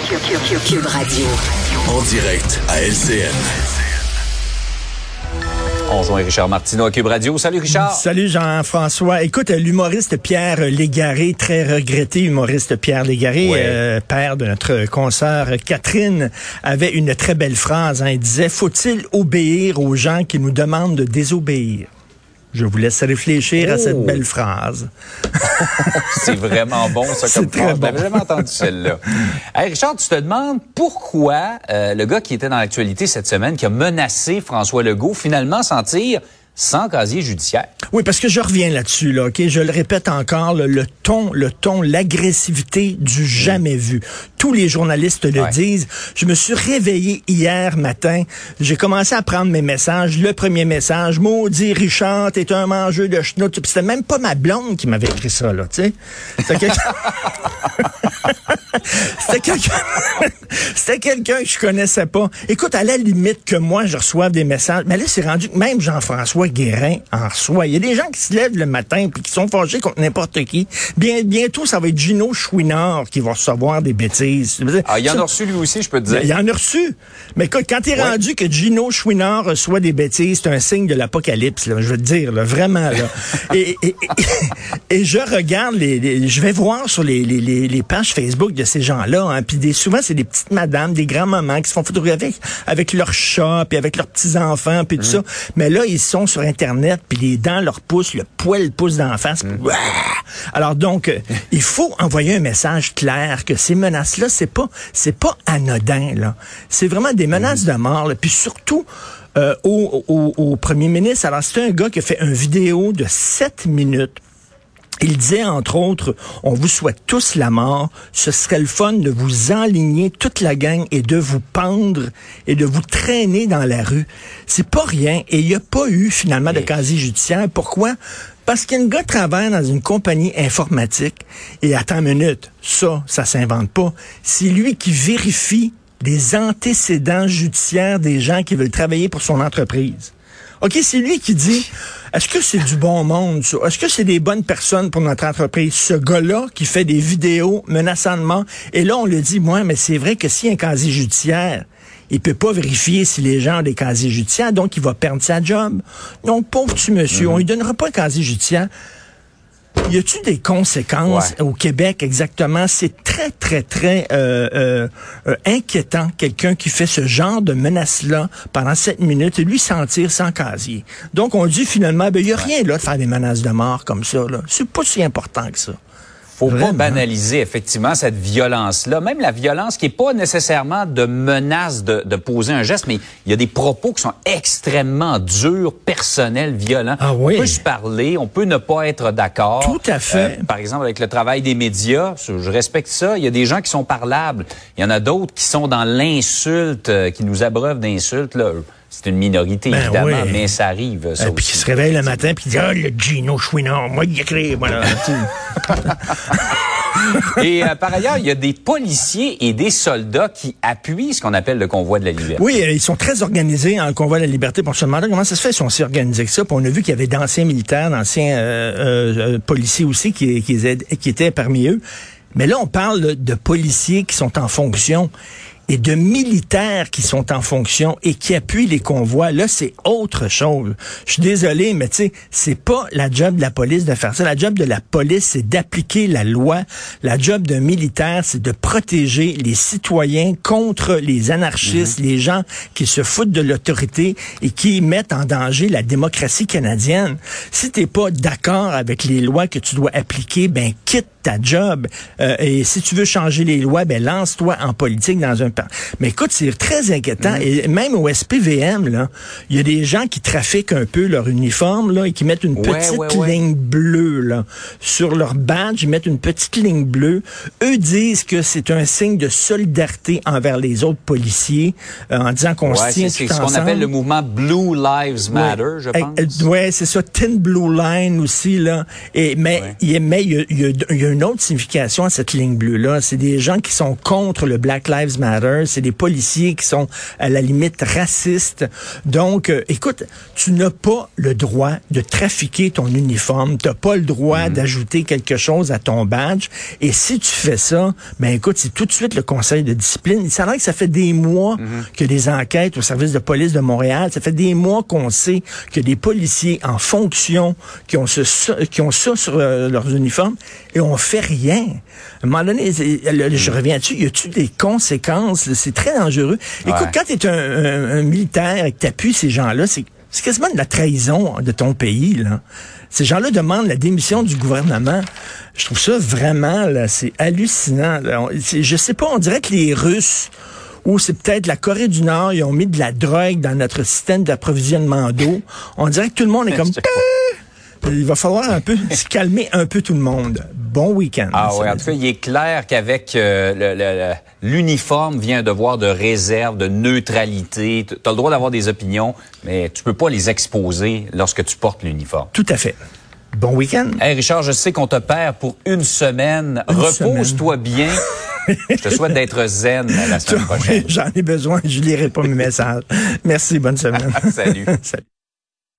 Cube Radio. En direct à LCN. On joint Richard Martineau à Cube Radio. Salut Richard. Salut Jean-François. Écoute, l'humoriste Pierre Légaré, très regretté humoriste Pierre Légaré, Ouais. euh, père de notre consoeur Catherine, avait une très belle phrase. hein. Il disait, faut-il obéir aux gens qui nous demandent de désobéir? Je vous laisse réfléchir à Oh. cette belle phrase. C'est vraiment bon, ça, comme très phrase. Bon. n'avais jamais entendu celle-là. Hey, Richard, tu te demandes pourquoi euh, le gars qui était dans l'actualité cette semaine, qui a menacé François Legault, finalement s'en tire sans casier judiciaire. Oui, parce que je reviens là-dessus, là, ok? Je le répète encore, le, le ton, le ton, l'agressivité du jamais vu. Tous les journalistes le Ouais. disent. Je me suis réveillé hier matin. J'ai commencé à prendre mes messages. Le premier message, maudit Richard, t'es un mangeur de schnout. C'était même pas ma blonde qui m'avait écrit ça, là, tu sais. C'était quelqu'un... C'était quelqu'un... C'était quelqu'un que je connaissais pas. Écoute, à la limite que moi, je reçoive des messages. Mais là, c'est rendu que même Jean-François Guérin en reçoit. Il y a des gens qui se lèvent le matin puis qui sont fâchés contre n'importe qui. Bien, bientôt, ça va être Gino Chouinard qui va recevoir des bêtises. Ah, il en a reçu lui aussi, je peux te dire. il y en a reçu. Mais quand t'es rendu que Gino Chouinard reçoit des bêtises, c'est un signe de l'apocalypse, je veux te dire, là, vraiment. Là. et, et, et- et je regarde, les, les- je vais voir sur les, les, les, les pages Facebook de ces gens-là, hein, puis des, souvent c'est des petites madames, des grands-mamans qui se font photographier avec, avec leurs chats, puis avec leurs petits-enfants, puis tout ça. Mais là, ils sont sur Internet, puis les dents leur poussent, le poil pousse d'en face. puis ouah! Alors donc, euh, il faut envoyer un message clair que ces menaces-là, c'est pas, c'est pas anodin là. C'est vraiment des menaces de mort. là. Puis surtout euh, au, au, au premier ministre. Alors c'est un gars qui a fait une vidéo de 7 minutes. Il disait, entre autres, on vous souhaite tous la mort. Ce serait le fun de vous enligner toute la gang et de vous pendre et de vous traîner dans la rue. C'est pas rien. Et il n'y a pas eu, finalement, de casier judiciaire. Pourquoi? Parce qu'un gars travaille dans une compagnie informatique et attends une minute. Ça, ça s'invente pas. C'est lui qui vérifie les antécédents judiciaires des gens qui veulent travailler pour son entreprise. OK, c'est lui qui dit est-ce que c'est du bon monde, ça? Est-ce que c'est des bonnes personnes pour notre entreprise? Ce gars-là qui fait des vidéos menaçant de mort. Et là, on le dit, moi, mais c'est vrai que s'il y a un casier judiciaire, il peut pas vérifier si les gens ont des casiers judiciaires, donc il va perdre sa job. Donc, pauvre petit monsieur, on lui donnera pas un casier judiciaire. Y a-tu des conséquences Ouais. au Québec exactement? C'est très, très, très euh, euh, euh, inquiétant, quelqu'un qui fait ce genre de menace-là pendant sept minutes et lui sentir sans casier. Donc, on dit finalement, ben, il n'y a rien là de faire des menaces de mort comme ça. là. C'est pas si important que ça. Faut Vraiment. pas banaliser effectivement cette violence-là, même la violence qui est pas nécessairement de menace de, de poser un geste, mais il y a des propos qui sont extrêmement durs, personnels, violents. Ah oui. On peut se parler, on peut ne pas être d'accord. Euh, Tout à fait. par exemple, avec le travail des médias, je respecte ça. Il y a des gens qui sont parlables. Il y en a d'autres qui sont dans l'insulte, euh, qui nous abreuvent d'insultes. Là, c'est une minorité Ben évidemment, oui. mais ça arrive. Ça puis qui se réveille le matin puis dit ah le Gino Chouinard, moi il écrit voilà. Et euh, par ailleurs, il y a des policiers et des soldats qui appuient ce qu'on appelle le convoi de la liberté. Oui, ils sont très organisés en convoi de la liberté. Pour se demander comment ça se fait, ils sont si organisés que ça? Puis on a vu qu'il y avait d'anciens militaires, d'anciens euh, euh, policiers aussi qui, qui, étaient- parmi eux. Mais là, on parle de policiers qui sont en fonction et de militaires qui sont en fonction et qui appuient les convois. Là, c'est autre chose. Je suis désolé, mais tu sais, c'est pas la job de la police de faire ça. La job de la police, c'est d'appliquer la loi. La job d'un militaire, c'est de protéger les citoyens contre les anarchistes, les gens qui se foutent de l'autorité et qui mettent en danger la démocratie canadienne. Si t'es pas d'accord avec les lois que tu dois appliquer, ben quitte ta job. Euh, et si tu veux changer les lois, ben lance-toi en politique dans un Mais écoute, c'est très inquiétant. Et même au SPVM, là, il y a des gens qui trafiquent un peu leur uniforme là et qui mettent une Ouais, petite ouais, ouais. ligne bleue là sur leur badge. Ils mettent une petite ligne bleue. Eux disent que c'est un signe de solidarité envers les autres policiers euh, en disant qu'on se tient c'est ce qu'on appelle le mouvement Blue Lives Matter, je pense. eh, ouais, c'est ça. Thin Blue Line aussi, là. Et, mais il y a, mais y a, y a- il y a une autre signification à cette ligne bleue-là. C'est des gens qui sont contre le Black Lives Matter. C'est des policiers qui sont à la limite racistes. Donc, euh, écoute, tu n'as pas le droit de trafiquer ton uniforme, tu n'as pas le droit d'ajouter quelque chose à ton badge. Et si tu fais ça, ben écoute, c'est tout de suite le conseil de discipline. Il s'avère que ça fait des mois que des enquêtes au service de police de Montréal, ça fait des mois qu'on sait que des policiers en fonction qui ont, ce, qui ont ça sur euh, leurs uniformes et on fait rien. À un moment donné, je reviens dessus, y a-tu des conséquences? C'est très dangereux. Écoute, quand tu es un, militaire et que tu appuies ces gens-là, c'est c'est quasiment de la trahison de ton pays. Là. Ces gens-là demandent la démission du gouvernement. Je trouve ça vraiment, là, c'est hallucinant. Je sais pas, on dirait que les Russes ou c'est peut-être la Corée du Nord, ils ont mis de la drogue dans notre système d'approvisionnement d'eau. On dirait que tout le monde est comme... Il va falloir un peu se calmer un peu tout le monde. Bon week-end. Ah oui, en tout cas, il est clair qu'avec euh, l'uniforme vient un devoir de réserve, de neutralité. Tu as le droit d'avoir des opinions, mais tu peux pas les exposer lorsque tu portes l'uniforme. Tout à fait. Bon week-end. Hey Richard, je sais qu'on te perd pour une semaine. Repose-toi bien. je te souhaite d'être zen la semaine prochaine. J'en ai besoin. Je lirai pas mes messages. Merci. Bonne semaine. Salut. Salut.